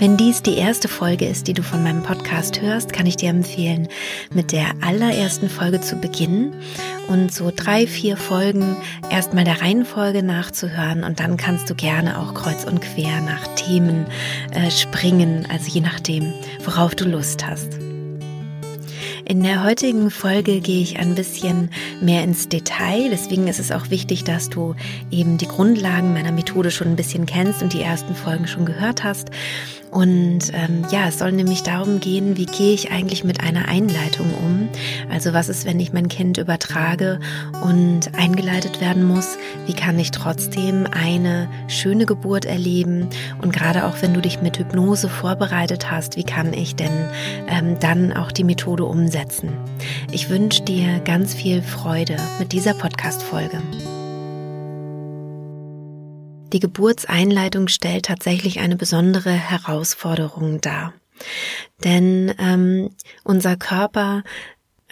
Wenn dies die erste Folge ist, die du von meinem Podcast hörst, kann ich dir empfehlen, mit der allerersten Folge zu beginnen und so drei, vier Folgen erstmal der Reihenfolge nachzuhören und dann kannst du gerne auch kreuz und quer nach Themen äh, springen, also je nachdem, worauf du Lust hast. In der heutigen Folge gehe ich ein bisschen mehr ins Detail. Deswegen ist es auch wichtig, dass du eben die Grundlagen meiner Methode schon ein bisschen kennst und die ersten Folgen schon gehört hast. Und ähm, ja, es soll nämlich darum gehen, wie gehe ich eigentlich mit einer Einleitung um? Also was ist, wenn ich mein Kind übertrage und eingeleitet werden muss? Wie kann ich trotzdem eine schöne Geburt erleben? Und gerade auch wenn du dich mit Hypnose vorbereitet hast, wie kann ich denn ähm, dann auch die Methode umsetzen? Ich wünsche dir ganz viel Freude mit dieser Podcast-Folge. Die Geburtseinleitung stellt tatsächlich eine besondere Herausforderung dar. Denn ähm, unser Körper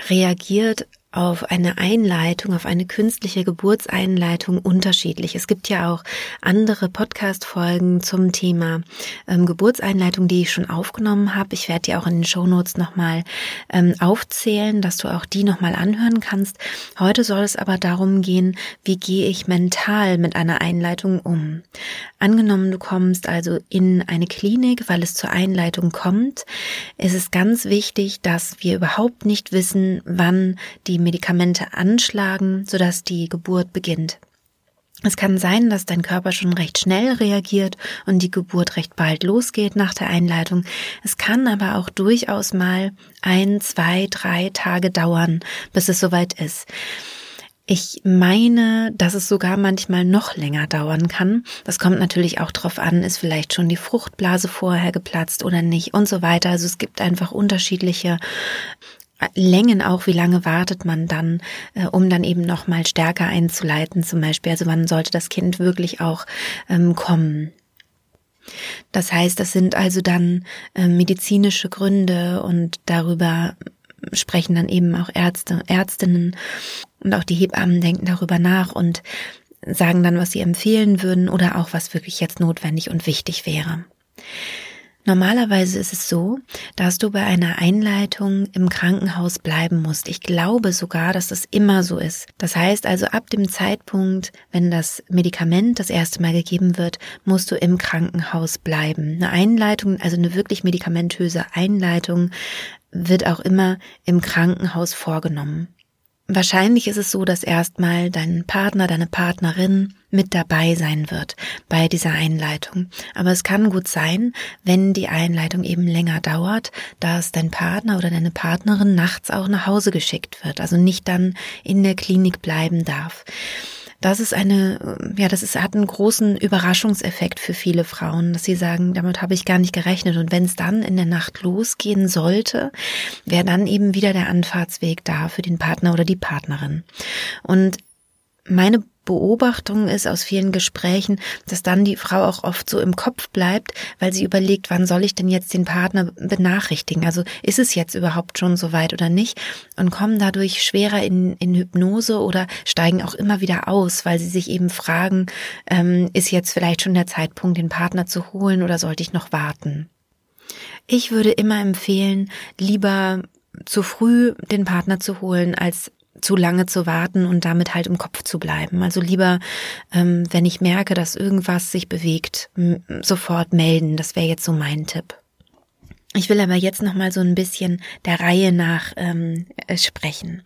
reagiert auf eine Einleitung, auf eine künstliche Geburtseinleitung unterschiedlich. Es gibt ja auch andere Podcast-Folgen zum Thema ähm, Geburtseinleitung, die ich schon aufgenommen habe. Ich werde die auch in den Shownotes nochmal ähm, aufzählen, dass du auch die nochmal anhören kannst. Heute soll es aber darum gehen, wie gehe ich mental mit einer Einleitung um. Angenommen, du kommst also in eine Klinik, weil es zur Einleitung kommt, ist es ganz wichtig, dass wir überhaupt nicht wissen, wann die Medikamente anschlagen, sodass die Geburt beginnt. Es kann sein, dass dein Körper schon recht schnell reagiert und die Geburt recht bald losgeht nach der Einleitung. Es kann aber auch durchaus mal ein, zwei, drei Tage dauern, bis es soweit ist. Ich meine, dass es sogar manchmal noch länger dauern kann. Das kommt natürlich auch darauf an, ist vielleicht schon die Fruchtblase vorher geplatzt oder nicht und so weiter. Also es gibt einfach unterschiedliche Längen auch, wie lange wartet man dann, äh, um dann eben noch mal stärker einzuleiten zum Beispiel. Also wann sollte das Kind wirklich auch ähm, kommen? Das heißt, das sind also dann äh, medizinische Gründe und darüber sprechen dann eben auch Ärzte, Ärztinnen und auch die Hebammen denken darüber nach und sagen dann, was sie empfehlen würden oder auch was wirklich jetzt notwendig und wichtig wäre. Normalerweise ist es so, dass du bei einer Einleitung im Krankenhaus bleiben musst. Ich glaube sogar, dass das immer so ist. Das heißt also, ab dem Zeitpunkt, wenn das Medikament das erste Mal gegeben wird, musst du im Krankenhaus bleiben. Eine Einleitung, also eine wirklich medikamentöse Einleitung, wird auch immer im Krankenhaus vorgenommen. Wahrscheinlich ist es so, dass erstmal dein Partner, deine Partnerin mit dabei sein wird bei dieser Einleitung. Aber es kann gut sein, wenn die Einleitung eben länger dauert, dass dein Partner oder deine Partnerin nachts auch nach Hause geschickt wird, also nicht dann in der Klinik bleiben darf. Das ist eine, ja, das ist, hat einen großen Überraschungseffekt für viele Frauen, dass sie sagen, damit habe ich gar nicht gerechnet. Und wenn es dann in der Nacht losgehen sollte, wäre dann eben wieder der Anfahrtsweg da für den Partner oder die Partnerin. Und meine Beobachtung ist aus vielen Gesprächen, dass dann die Frau auch oft so im Kopf bleibt, weil sie überlegt, wann soll ich denn jetzt den Partner benachrichtigen? Also ist es jetzt überhaupt schon so weit oder nicht? Und kommen dadurch schwerer in, in Hypnose oder steigen auch immer wieder aus, weil sie sich eben fragen, ähm, ist jetzt vielleicht schon der Zeitpunkt, den Partner zu holen oder sollte ich noch warten? Ich würde immer empfehlen, lieber zu früh den Partner zu holen, als zu lange zu warten und damit halt im Kopf zu bleiben. Also lieber, ähm, wenn ich merke, dass irgendwas sich bewegt, sofort melden. Das wäre jetzt so mein Tipp. Ich will aber jetzt noch mal so ein bisschen der Reihe nach ähm, äh, sprechen.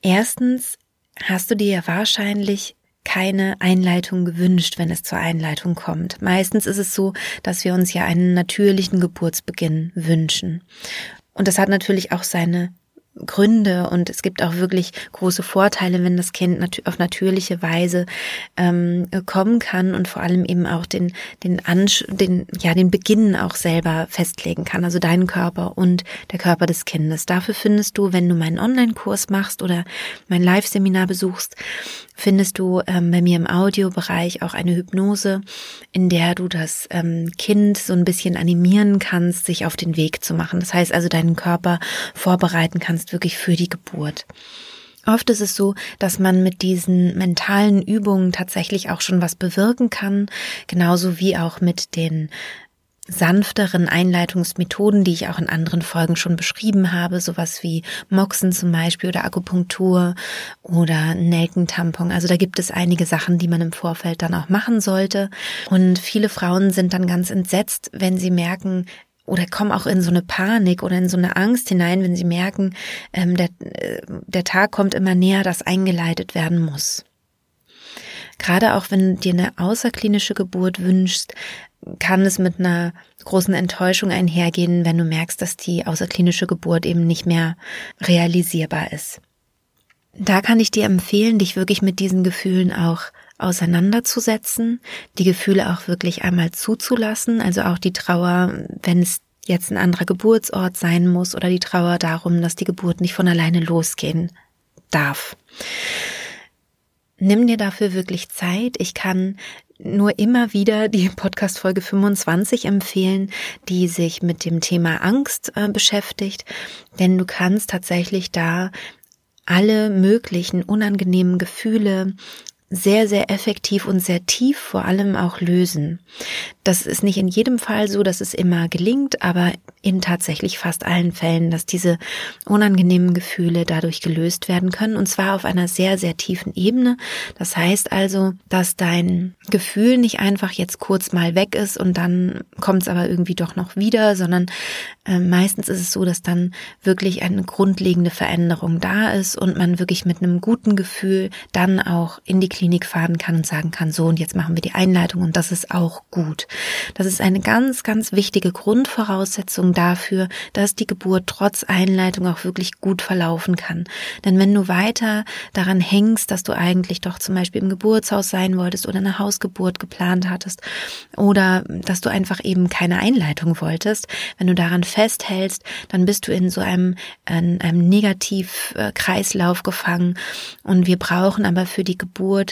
Erstens hast du dir ja wahrscheinlich keine Einleitung gewünscht, wenn es zur Einleitung kommt. Meistens ist es so, dass wir uns ja einen natürlichen Geburtsbeginn wünschen. Und das hat natürlich auch seine Gründe und es gibt auch wirklich große Vorteile, wenn das Kind nat auf natürliche Weise ähm, kommen kann und vor allem eben auch den den Ansch den ja den Beginn auch selber festlegen kann, also deinen Körper und der Körper des Kindes. Dafür findest du, wenn du meinen Online-Kurs machst oder mein Live-Seminar besuchst, findest du ähm, bei mir im Audiobereich auch eine Hypnose, in der du das ähm, Kind so ein bisschen animieren kannst, sich auf den Weg zu machen. Das heißt also, deinen Körper vorbereiten kannst wirklich für die Geburt. Oft ist es so, dass man mit diesen mentalen Übungen tatsächlich auch schon was bewirken kann, genauso wie auch mit den sanfteren Einleitungsmethoden, die ich auch in anderen Folgen schon beschrieben habe, sowas wie Moxen zum Beispiel oder Akupunktur oder Nelkentampon. Also da gibt es einige Sachen, die man im Vorfeld dann auch machen sollte. Und viele Frauen sind dann ganz entsetzt, wenn sie merken, oder kommen auch in so eine Panik oder in so eine Angst hinein, wenn sie merken, ähm, der, äh, der Tag kommt immer näher, dass eingeleitet werden muss. Gerade auch wenn du dir eine außerklinische Geburt wünschst, kann es mit einer großen Enttäuschung einhergehen, wenn du merkst, dass die außerklinische Geburt eben nicht mehr realisierbar ist. Da kann ich dir empfehlen, dich wirklich mit diesen Gefühlen auch auseinanderzusetzen, die Gefühle auch wirklich einmal zuzulassen, also auch die Trauer, wenn es jetzt ein anderer Geburtsort sein muss oder die Trauer darum, dass die Geburt nicht von alleine losgehen darf. Nimm dir dafür wirklich Zeit. Ich kann nur immer wieder die Podcast Folge 25 empfehlen, die sich mit dem Thema Angst äh, beschäftigt, denn du kannst tatsächlich da alle möglichen unangenehmen Gefühle sehr, sehr effektiv und sehr tief vor allem auch lösen. Das ist nicht in jedem Fall so, dass es immer gelingt, aber in tatsächlich fast allen Fällen, dass diese unangenehmen Gefühle dadurch gelöst werden können und zwar auf einer sehr, sehr tiefen Ebene. Das heißt also, dass dein Gefühl nicht einfach jetzt kurz mal weg ist und dann kommt es aber irgendwie doch noch wieder, sondern äh, meistens ist es so, dass dann wirklich eine grundlegende Veränderung da ist und man wirklich mit einem guten Gefühl dann auch in die Klinik fahren kann und sagen kann, so und jetzt machen wir die Einleitung und das ist auch gut. Das ist eine ganz, ganz wichtige Grundvoraussetzung dafür, dass die Geburt trotz Einleitung auch wirklich gut verlaufen kann. Denn wenn du weiter daran hängst, dass du eigentlich doch zum Beispiel im Geburtshaus sein wolltest oder eine Hausgeburt geplant hattest oder dass du einfach eben keine Einleitung wolltest, wenn du daran festhältst, dann bist du in so einem, in einem Negativkreislauf gefangen und wir brauchen aber für die Geburt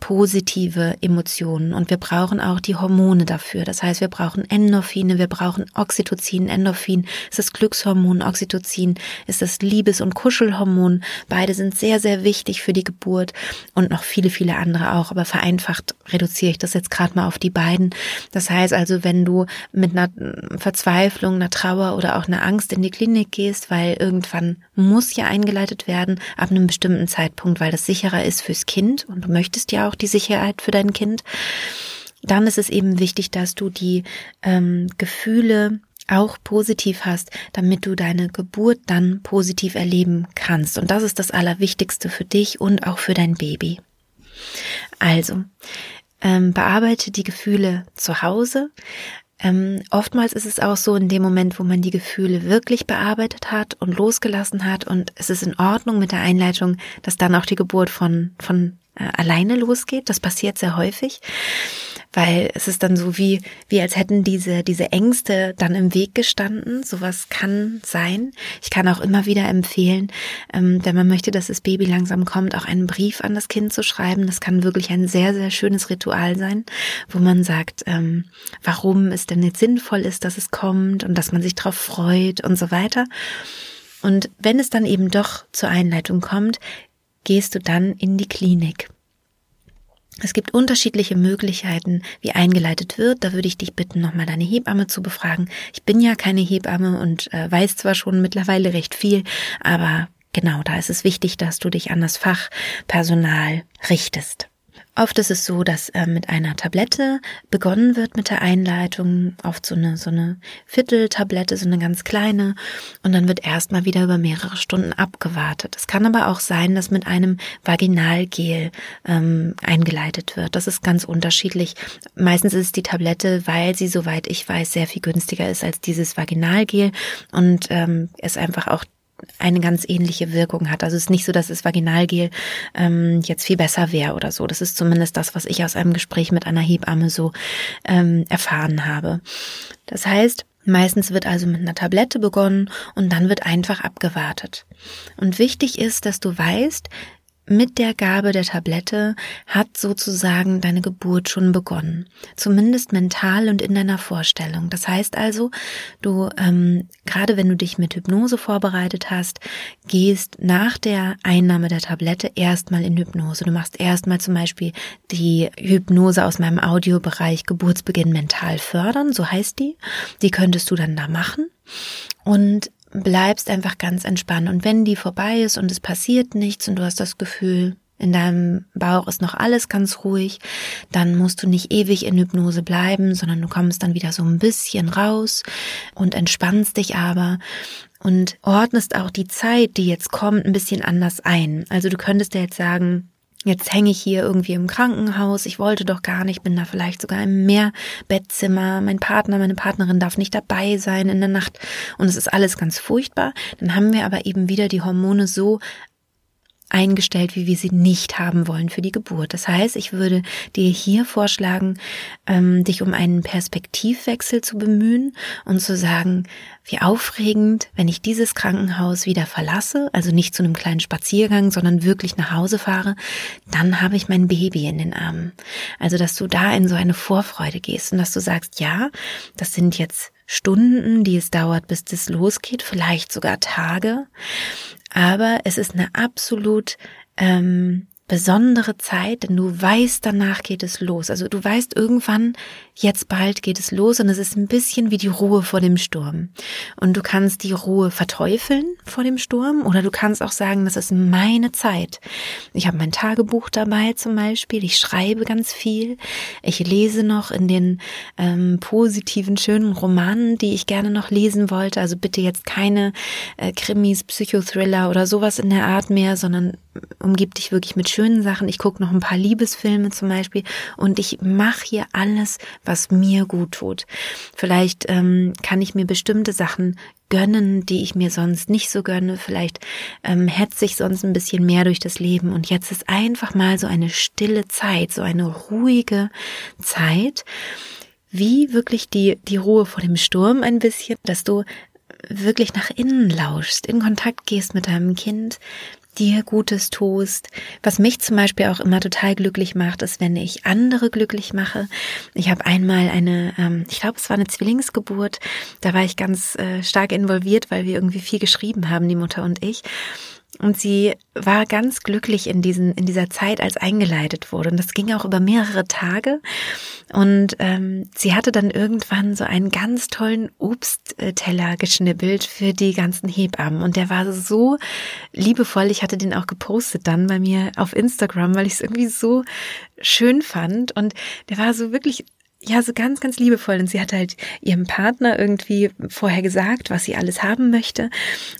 positive Emotionen und wir brauchen auch die Hormone dafür. Das heißt, wir brauchen Endorphine, wir brauchen Oxytocin. Endorphin ist das Glückshormon, Oxytocin ist das Liebes- und Kuschelhormon. Beide sind sehr, sehr wichtig für die Geburt und noch viele, viele andere auch. Aber vereinfacht reduziere ich das jetzt gerade mal auf die beiden. Das heißt also, wenn du mit einer Verzweiflung, einer Trauer oder auch einer Angst in die Klinik gehst, weil irgendwann muss ja eingeleitet werden, ab einem bestimmten Zeitpunkt, weil das sicherer ist fürs Kind und du möchtest ja auch die Sicherheit für dein Kind, dann ist es eben wichtig, dass du die ähm, Gefühle auch positiv hast, damit du deine Geburt dann positiv erleben kannst. Und das ist das Allerwichtigste für dich und auch für dein Baby. Also, ähm, bearbeite die Gefühle zu Hause. Ähm, oftmals ist es auch so in dem Moment, wo man die Gefühle wirklich bearbeitet hat und losgelassen hat und es ist in Ordnung mit der Einleitung, dass dann auch die Geburt von, von alleine losgeht. Das passiert sehr häufig, weil es ist dann so wie, wie als hätten diese, diese Ängste dann im Weg gestanden. Sowas kann sein. Ich kann auch immer wieder empfehlen, ähm, wenn man möchte, dass das Baby langsam kommt, auch einen Brief an das Kind zu schreiben. Das kann wirklich ein sehr, sehr schönes Ritual sein, wo man sagt, ähm, warum es denn jetzt sinnvoll ist, dass es kommt und dass man sich darauf freut und so weiter. Und wenn es dann eben doch zur Einleitung kommt, gehst du dann in die Klinik. Es gibt unterschiedliche Möglichkeiten, wie eingeleitet wird. Da würde ich dich bitten, nochmal deine Hebamme zu befragen. Ich bin ja keine Hebamme und äh, weiß zwar schon mittlerweile recht viel, aber genau, da ist es wichtig, dass du dich an das Fachpersonal richtest. Oft ist es so, dass äh, mit einer Tablette begonnen wird mit der Einleitung, oft so eine, so eine Vierteltablette, so eine ganz kleine, und dann wird erstmal wieder über mehrere Stunden abgewartet. Es kann aber auch sein, dass mit einem Vaginalgel ähm, eingeleitet wird. Das ist ganz unterschiedlich. Meistens ist die Tablette, weil sie, soweit ich weiß, sehr viel günstiger ist als dieses Vaginalgel und ähm, es einfach auch eine ganz ähnliche Wirkung hat. Also es ist nicht so, dass das Vaginalgel ähm, jetzt viel besser wäre oder so. Das ist zumindest das, was ich aus einem Gespräch mit einer Hebamme so ähm, erfahren habe. Das heißt, Meistens wird also mit einer Tablette begonnen und dann wird einfach abgewartet. Und wichtig ist, dass du weißt, mit der Gabe der Tablette hat sozusagen deine Geburt schon begonnen. Zumindest mental und in deiner Vorstellung. Das heißt also, du, ähm, gerade wenn du dich mit Hypnose vorbereitet hast, gehst nach der Einnahme der Tablette erstmal in Hypnose. Du machst erstmal zum Beispiel die Hypnose aus meinem Audiobereich Geburtsbeginn mental fördern, so heißt die. Die könntest du dann da machen. Und bleibst einfach ganz entspannt. Und wenn die vorbei ist und es passiert nichts und du hast das Gefühl, in deinem Bauch ist noch alles ganz ruhig, dann musst du nicht ewig in Hypnose bleiben, sondern du kommst dann wieder so ein bisschen raus und entspannst dich aber und ordnest auch die Zeit, die jetzt kommt, ein bisschen anders ein. Also du könntest dir jetzt sagen, Jetzt hänge ich hier irgendwie im Krankenhaus. Ich wollte doch gar nicht, bin da vielleicht sogar im Mehrbettzimmer. Mein Partner, meine Partnerin darf nicht dabei sein in der Nacht. Und es ist alles ganz furchtbar. Dann haben wir aber eben wieder die Hormone so eingestellt, wie wir sie nicht haben wollen für die Geburt. Das heißt, ich würde dir hier vorschlagen, ähm, dich um einen Perspektivwechsel zu bemühen und zu sagen, wie aufregend, wenn ich dieses Krankenhaus wieder verlasse, also nicht zu einem kleinen Spaziergang, sondern wirklich nach Hause fahre, dann habe ich mein Baby in den Armen. Also, dass du da in so eine Vorfreude gehst und dass du sagst, ja, das sind jetzt Stunden, die es dauert, bis das losgeht, vielleicht sogar Tage. Aber es ist eine absolut ähm, besondere Zeit, denn du weißt, danach geht es los. Also du weißt irgendwann, jetzt bald geht es los und es ist ein bisschen wie die Ruhe vor dem Sturm. Und du kannst die Ruhe verteufeln vor dem Sturm oder du kannst auch sagen, das ist meine Zeit. Ich habe mein Tagebuch dabei zum Beispiel, ich schreibe ganz viel, ich lese noch in den ähm, positiven, schönen Romanen, die ich gerne noch lesen wollte. Also bitte jetzt keine äh, Krimis, Psychothriller oder sowas in der Art mehr, sondern umgib dich wirklich mit schönen Sachen. Ich gucke noch ein paar Liebesfilme zum Beispiel und ich mache hier alles, was mir gut tut. Vielleicht ähm, kann ich mir bestimmte Sachen gönnen, die ich mir sonst nicht so gönne. Vielleicht ähm, hetze ich sonst ein bisschen mehr durch das Leben. Und jetzt ist einfach mal so eine stille Zeit, so eine ruhige Zeit, wie wirklich die, die Ruhe vor dem Sturm ein bisschen, dass du wirklich nach innen lauschst, in Kontakt gehst mit deinem Kind, dir Gutes tust. Was mich zum Beispiel auch immer total glücklich macht, ist, wenn ich andere glücklich mache. Ich habe einmal eine, ähm, ich glaube, es war eine Zwillingsgeburt. Da war ich ganz äh, stark involviert, weil wir irgendwie viel geschrieben haben, die Mutter und ich. Und sie war ganz glücklich in diesen, in dieser Zeit, als eingeleitet wurde. Und das ging auch über mehrere Tage. Und ähm, sie hatte dann irgendwann so einen ganz tollen Obstteller geschnibbelt für die ganzen Hebammen. Und der war so liebevoll. Ich hatte den auch gepostet dann bei mir auf Instagram, weil ich es irgendwie so schön fand. Und der war so wirklich ja, so ganz, ganz liebevoll. Und sie hat halt ihrem Partner irgendwie vorher gesagt, was sie alles haben möchte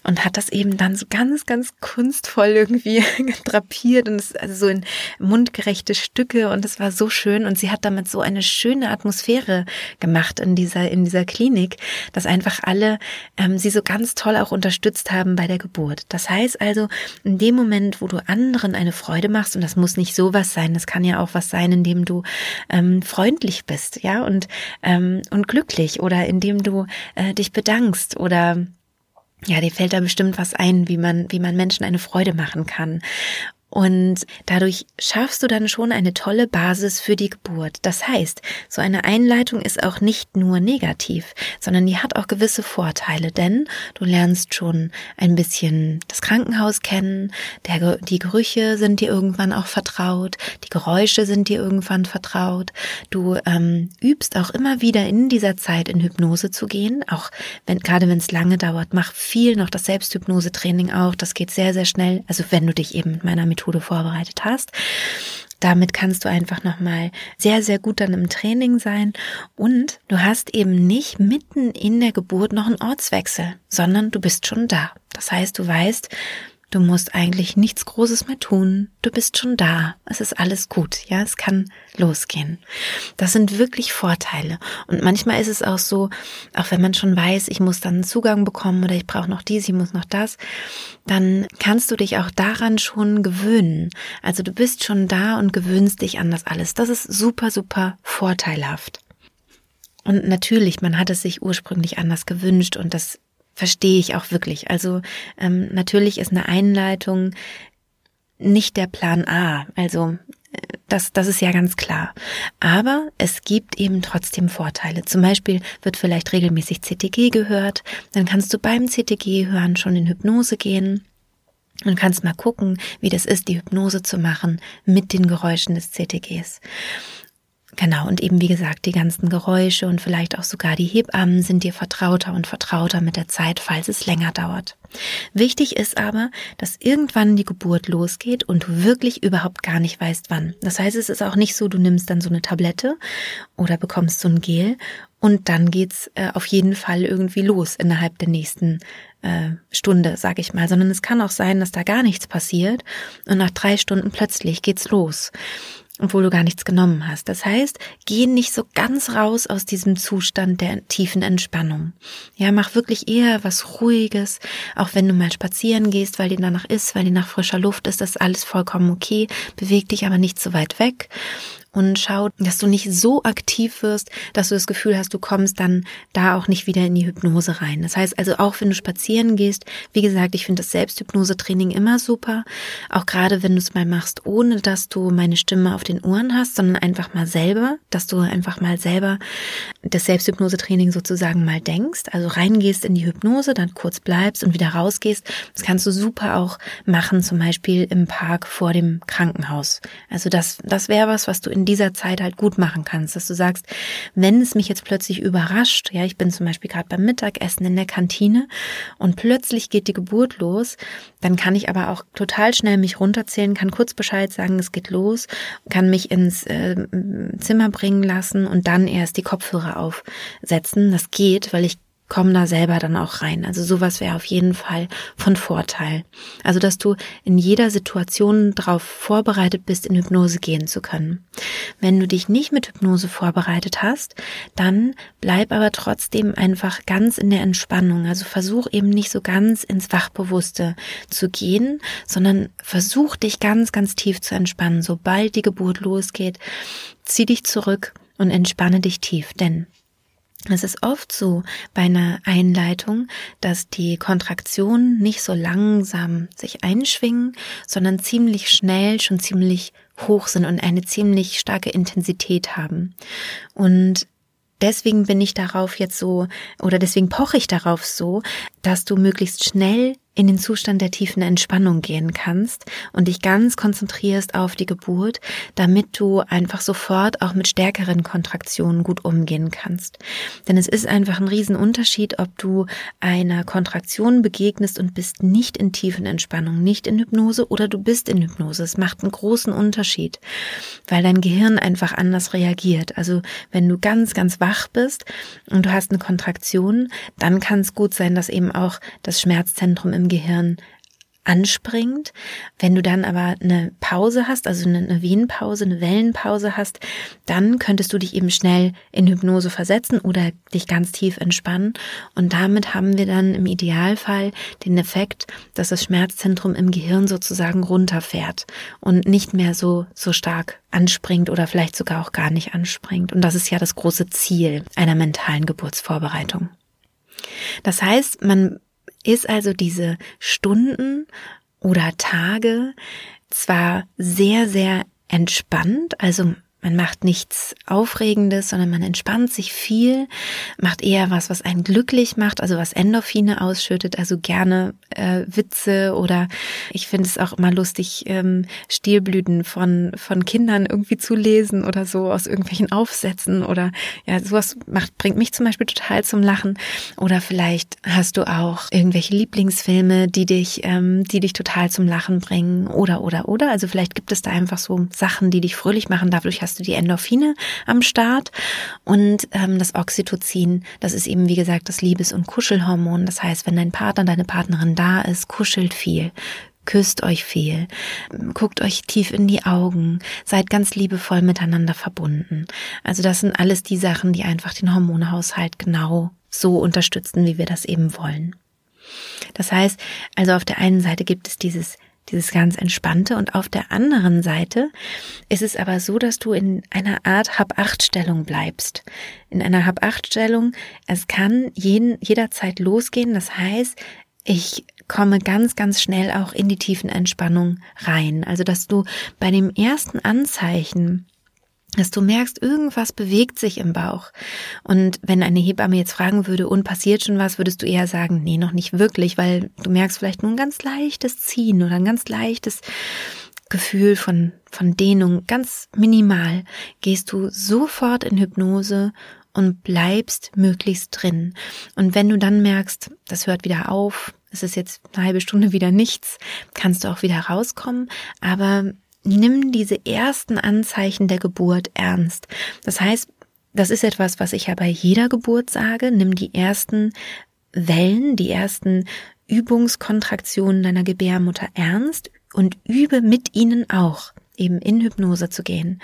und hat das eben dann so ganz, ganz kunstvoll irgendwie drapiert und es, also so in mundgerechte Stücke und es war so schön und sie hat damit so eine schöne Atmosphäre gemacht in dieser, in dieser Klinik, dass einfach alle ähm, sie so ganz toll auch unterstützt haben bei der Geburt. Das heißt also, in dem Moment, wo du anderen eine Freude machst, und das muss nicht sowas sein, das kann ja auch was sein, in dem du ähm, freundlich bist, ja, und, ähm, und glücklich oder indem du äh, dich bedankst oder ja, dir fällt da bestimmt was ein, wie man, wie man Menschen eine Freude machen kann. Und dadurch schaffst du dann schon eine tolle Basis für die Geburt. Das heißt, so eine Einleitung ist auch nicht nur negativ, sondern die hat auch gewisse Vorteile, denn du lernst schon ein bisschen das Krankenhaus kennen, der, die Gerüche sind dir irgendwann auch vertraut, die Geräusche sind dir irgendwann vertraut. Du ähm, übst auch immer wieder in dieser Zeit in Hypnose zu gehen, auch wenn gerade wenn es lange dauert, mach viel noch das Selbsthypnose-Training auch. Das geht sehr sehr schnell. Also wenn du dich eben mit meiner Methode vorbereitet hast. Damit kannst du einfach nochmal sehr, sehr gut dann im Training sein. Und du hast eben nicht mitten in der Geburt noch einen Ortswechsel, sondern du bist schon da. Das heißt, du weißt, Du musst eigentlich nichts Großes mehr tun. Du bist schon da. Es ist alles gut. Ja, es kann losgehen. Das sind wirklich Vorteile. Und manchmal ist es auch so, auch wenn man schon weiß, ich muss dann Zugang bekommen oder ich brauche noch dies, ich muss noch das, dann kannst du dich auch daran schon gewöhnen. Also du bist schon da und gewöhnst dich an das alles. Das ist super, super vorteilhaft. Und natürlich, man hat es sich ursprünglich anders gewünscht und das verstehe ich auch wirklich. Also ähm, natürlich ist eine Einleitung nicht der Plan A. Also das, das ist ja ganz klar. Aber es gibt eben trotzdem Vorteile. Zum Beispiel wird vielleicht regelmäßig CTG gehört. Dann kannst du beim CTG hören schon in Hypnose gehen und kannst mal gucken, wie das ist, die Hypnose zu machen mit den Geräuschen des CTGs. Genau, und eben wie gesagt, die ganzen Geräusche und vielleicht auch sogar die Hebammen sind dir vertrauter und vertrauter mit der Zeit, falls es länger dauert. Wichtig ist aber, dass irgendwann die Geburt losgeht und du wirklich überhaupt gar nicht weißt, wann. Das heißt, es ist auch nicht so, du nimmst dann so eine Tablette oder bekommst so ein Gel und dann geht's äh, auf jeden Fall irgendwie los innerhalb der nächsten äh, Stunde, sag ich mal, sondern es kann auch sein, dass da gar nichts passiert und nach drei Stunden plötzlich geht's los obwohl du gar nichts genommen hast. Das heißt, geh nicht so ganz raus aus diesem Zustand der tiefen Entspannung. Ja, mach wirklich eher was Ruhiges, auch wenn du mal spazieren gehst, weil dir danach ist, weil dir nach frischer Luft ist, das ist alles vollkommen okay. Beweg dich aber nicht so weit weg und schau, dass du nicht so aktiv wirst, dass du das Gefühl hast, du kommst dann da auch nicht wieder in die Hypnose rein. Das heißt also auch, wenn du spazieren gehst, wie gesagt, ich finde das Selbsthypnose-Training immer super, auch gerade wenn du es mal machst, ohne dass du meine Stimme auf den Ohren hast, sondern einfach mal selber, dass du einfach mal selber das Selbsthypnose-Training sozusagen mal denkst, also reingehst in die Hypnose, dann kurz bleibst und wieder rausgehst. Das kannst du super auch machen, zum Beispiel im Park vor dem Krankenhaus. Also das, das wäre was, was du in dieser Zeit halt gut machen kannst, dass du sagst, wenn es mich jetzt plötzlich überrascht, ja, ich bin zum Beispiel gerade beim Mittagessen in der Kantine und plötzlich geht die Geburt los, dann kann ich aber auch total schnell mich runterzählen, kann kurz Bescheid sagen, es geht los, kann mich ins äh, Zimmer bringen lassen und dann erst die Kopfhörer aufsetzen. Das geht, weil ich komm da selber dann auch rein. Also sowas wäre auf jeden Fall von Vorteil. Also dass du in jeder Situation darauf vorbereitet bist, in Hypnose gehen zu können. Wenn du dich nicht mit Hypnose vorbereitet hast, dann bleib aber trotzdem einfach ganz in der Entspannung. Also versuch eben nicht so ganz ins Wachbewusste zu gehen, sondern versuch dich ganz, ganz tief zu entspannen. Sobald die Geburt losgeht, zieh dich zurück und entspanne dich tief, denn es ist oft so bei einer Einleitung, dass die Kontraktionen nicht so langsam sich einschwingen, sondern ziemlich schnell schon ziemlich hoch sind und eine ziemlich starke Intensität haben. Und deswegen bin ich darauf jetzt so, oder deswegen poche ich darauf so, dass du möglichst schnell in den Zustand der tiefen Entspannung gehen kannst und dich ganz konzentrierst auf die Geburt, damit du einfach sofort auch mit stärkeren Kontraktionen gut umgehen kannst. Denn es ist einfach ein Riesenunterschied, ob du einer Kontraktion begegnest und bist nicht in tiefen Entspannung, nicht in Hypnose oder du bist in Hypnose. Es macht einen großen Unterschied, weil dein Gehirn einfach anders reagiert. Also wenn du ganz, ganz wach bist und du hast eine Kontraktion, dann kann es gut sein, dass eben auch das Schmerzzentrum im Gehirn anspringt. Wenn du dann aber eine Pause hast, also eine Venenpause, eine Wellenpause hast, dann könntest du dich eben schnell in Hypnose versetzen oder dich ganz tief entspannen. Und damit haben wir dann im Idealfall den Effekt, dass das Schmerzzentrum im Gehirn sozusagen runterfährt und nicht mehr so, so stark anspringt oder vielleicht sogar auch gar nicht anspringt. Und das ist ja das große Ziel einer mentalen Geburtsvorbereitung. Das heißt, man ist also diese Stunden oder Tage zwar sehr, sehr entspannt, also man macht nichts Aufregendes, sondern man entspannt sich viel, macht eher was, was einen glücklich macht, also was Endorphine ausschüttet, also gerne äh, Witze oder ich finde es auch immer lustig, ähm, Stilblüten von, von Kindern irgendwie zu lesen oder so aus irgendwelchen Aufsätzen oder ja, sowas macht, bringt mich zum Beispiel total zum Lachen. Oder vielleicht hast du auch irgendwelche Lieblingsfilme, die dich, ähm, die dich total zum Lachen bringen oder, oder, oder. Also vielleicht gibt es da einfach so Sachen, die dich fröhlich machen, dadurch hast hast du die Endorphine am Start und ähm, das Oxytocin, das ist eben wie gesagt das Liebes- und Kuschelhormon. Das heißt, wenn dein Partner, deine Partnerin da ist, kuschelt viel, küsst euch viel, guckt euch tief in die Augen, seid ganz liebevoll miteinander verbunden. Also das sind alles die Sachen, die einfach den Hormonhaushalt genau so unterstützen, wie wir das eben wollen. Das heißt, also auf der einen Seite gibt es dieses dieses ganz entspannte und auf der anderen Seite ist es aber so, dass du in einer Art Hab-Acht-Stellung bleibst. In einer Hab-Acht-Stellung, es kann jeden, jederzeit losgehen, das heißt, ich komme ganz, ganz schnell auch in die tiefen Entspannung rein. Also, dass du bei dem ersten Anzeichen dass du merkst, irgendwas bewegt sich im Bauch. Und wenn eine Hebamme jetzt fragen würde, und passiert schon was, würdest du eher sagen, nee, noch nicht wirklich, weil du merkst vielleicht nur ein ganz leichtes Ziehen oder ein ganz leichtes Gefühl von, von Dehnung, ganz minimal, gehst du sofort in Hypnose und bleibst möglichst drin. Und wenn du dann merkst, das hört wieder auf, es ist jetzt eine halbe Stunde wieder nichts, kannst du auch wieder rauskommen, aber nimm diese ersten Anzeichen der Geburt ernst. Das heißt, das ist etwas, was ich ja bei jeder Geburt sage, nimm die ersten Wellen, die ersten Übungskontraktionen deiner Gebärmutter ernst und übe mit ihnen auch, eben in Hypnose zu gehen.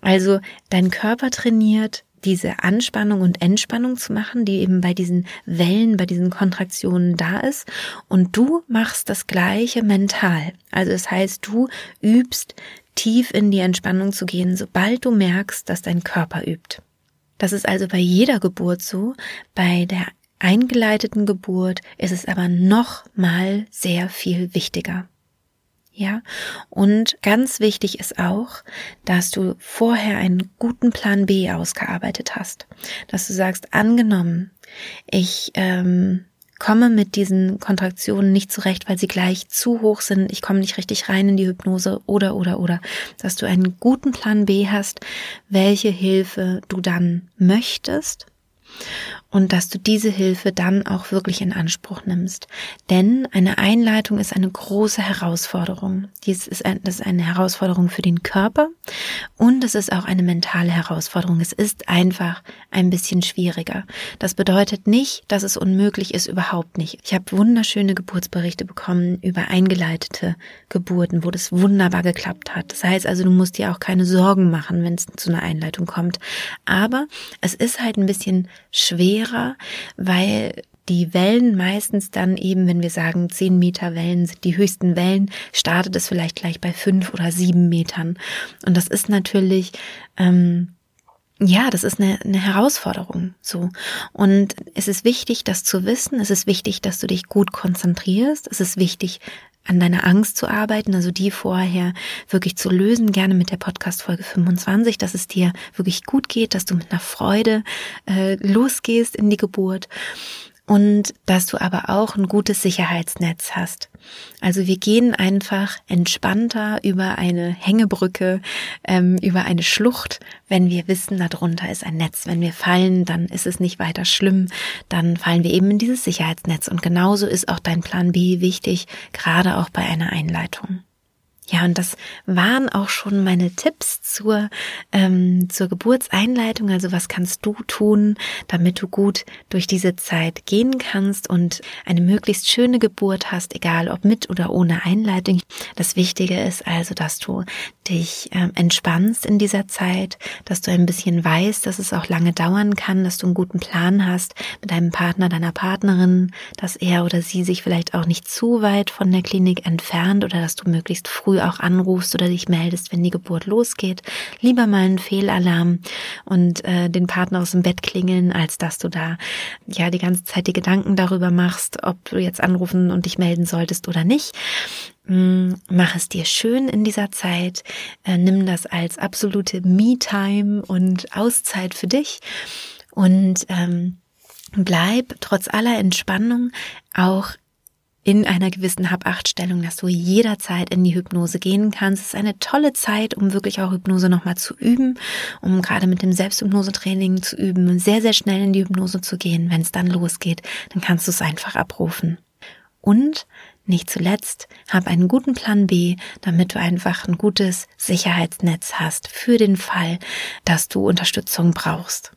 Also dein Körper trainiert, diese Anspannung und Entspannung zu machen, die eben bei diesen Wellen, bei diesen Kontraktionen da ist. Und du machst das Gleiche mental. Also das heißt, du übst tief in die Entspannung zu gehen, sobald du merkst, dass dein Körper übt. Das ist also bei jeder Geburt so. Bei der eingeleiteten Geburt ist es aber noch mal sehr viel wichtiger. Ja, und ganz wichtig ist auch, dass du vorher einen guten Plan B ausgearbeitet hast. Dass du sagst, angenommen, ich ähm, komme mit diesen Kontraktionen nicht zurecht, weil sie gleich zu hoch sind, ich komme nicht richtig rein in die Hypnose oder oder oder, dass du einen guten Plan B hast, welche Hilfe du dann möchtest und dass du diese Hilfe dann auch wirklich in Anspruch nimmst. Denn eine Einleitung ist eine große Herausforderung. Dies ist, ein, das ist eine Herausforderung für den Körper und es ist auch eine mentale Herausforderung. Es ist einfach ein bisschen schwieriger. Das bedeutet nicht, dass es unmöglich ist, überhaupt nicht. Ich habe wunderschöne Geburtsberichte bekommen über eingeleitete Geburten, wo das wunderbar geklappt hat. Das heißt also, du musst dir auch keine Sorgen machen, wenn es zu einer Einleitung kommt. Aber es ist halt ein bisschen schwerer, weil die Wellen meistens dann eben, wenn wir sagen, zehn Meter Wellen sind die höchsten Wellen, startet es vielleicht gleich bei fünf oder sieben Metern. Und das ist natürlich, ähm, ja, das ist eine, eine Herausforderung, so. Und es ist wichtig, das zu wissen. Es ist wichtig, dass du dich gut konzentrierst. Es ist wichtig, an deiner Angst zu arbeiten, also die vorher wirklich zu lösen, gerne mit der Podcast Folge 25, dass es dir wirklich gut geht, dass du mit einer Freude äh, losgehst in die Geburt und dass du aber auch ein gutes Sicherheitsnetz hast. Also wir gehen einfach entspannter über eine Hängebrücke, ähm, über eine Schlucht, wenn wir wissen, darunter ist ein Netz. Wenn wir fallen, dann ist es nicht weiter schlimm, dann fallen wir eben in dieses Sicherheitsnetz. Und genauso ist auch dein Plan B wichtig, gerade auch bei einer Einleitung. Ja, und das waren auch schon meine Tipps zur, ähm, zur Geburtseinleitung. Also was kannst du tun, damit du gut durch diese Zeit gehen kannst und eine möglichst schöne Geburt hast, egal ob mit oder ohne Einleitung. Das Wichtige ist also, dass du dich ähm, entspannst in dieser Zeit, dass du ein bisschen weißt, dass es auch lange dauern kann, dass du einen guten Plan hast mit deinem Partner, deiner Partnerin, dass er oder sie sich vielleicht auch nicht zu weit von der Klinik entfernt oder dass du möglichst früh früh auch anrufst oder dich meldest, wenn die Geburt losgeht. Lieber mal einen Fehlalarm und äh, den Partner aus dem Bett klingeln, als dass du da ja die ganze Zeit die Gedanken darüber machst, ob du jetzt anrufen und dich melden solltest oder nicht. Mm, mach es dir schön in dieser Zeit. Äh, nimm das als absolute Me-Time und Auszeit für dich. Und ähm, bleib trotz aller Entspannung auch in einer gewissen Hab-Acht-Stellung, dass du jederzeit in die Hypnose gehen kannst. Es ist eine tolle Zeit, um wirklich auch Hypnose nochmal zu üben, um gerade mit dem Selbsthypnose-Training zu üben, sehr, sehr schnell in die Hypnose zu gehen. Wenn es dann losgeht, dann kannst du es einfach abrufen. Und nicht zuletzt, hab einen guten Plan B, damit du einfach ein gutes Sicherheitsnetz hast für den Fall, dass du Unterstützung brauchst.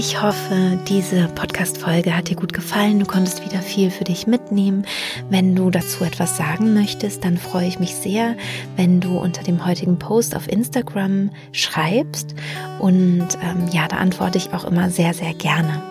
Ich hoffe, diese Podcast-Folge hat dir gut gefallen. Du konntest wieder viel für dich mitnehmen. Wenn du dazu etwas sagen möchtest, dann freue ich mich sehr, wenn du unter dem heutigen Post auf Instagram schreibst. Und ähm, ja, da antworte ich auch immer sehr, sehr gerne.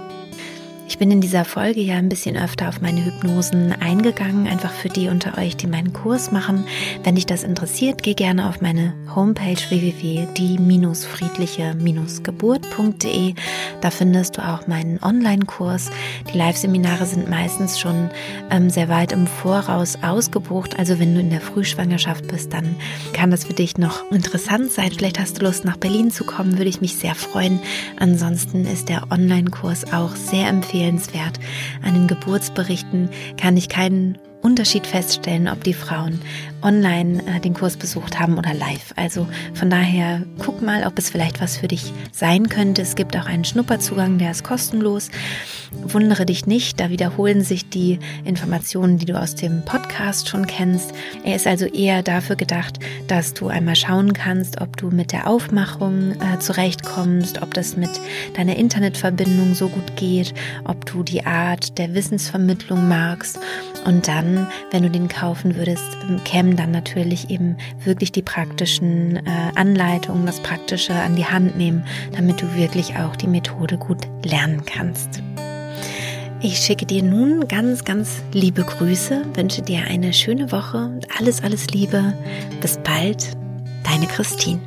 Ich bin in dieser Folge ja ein bisschen öfter auf meine Hypnosen eingegangen, einfach für die unter euch, die meinen Kurs machen. Wenn dich das interessiert, geh gerne auf meine Homepage www.die-friedliche-geburt.de. Da findest du auch meinen Online-Kurs. Die Live-Seminare sind meistens schon ähm, sehr weit im Voraus ausgebucht. Also wenn du in der Frühschwangerschaft bist, dann kann das für dich noch interessant sein. Vielleicht hast du Lust, nach Berlin zu kommen, würde ich mich sehr freuen. Ansonsten ist der Online-Kurs auch sehr empfehlenswert empfehlenswert. An den Geburtsberichten kann ich keinen Unterschied feststellen, ob die Frauen online äh, den Kurs besucht haben oder live. Also von daher guck mal, ob es vielleicht was für dich sein könnte. Es gibt auch einen Schnupperzugang, der ist kostenlos. Wundere dich nicht, da wiederholen sich die Informationen, die du aus dem Podcast schon kennst. Er ist also eher dafür gedacht, dass du einmal schauen kannst, ob du mit der Aufmachung äh, zurechtkommst, ob das mit deiner Internetverbindung so gut geht, ob du die Art der Wissensvermittlung magst und dann, wenn du den kaufen würdest, kämen dann natürlich eben wirklich die praktischen äh, Anleitungen, das Praktische an die Hand nehmen, damit du wirklich auch die Methode gut lernen kannst. Ich schicke dir nun ganz, ganz liebe Grüße, wünsche dir eine schöne Woche und alles, alles Liebe. Bis bald, deine Christine.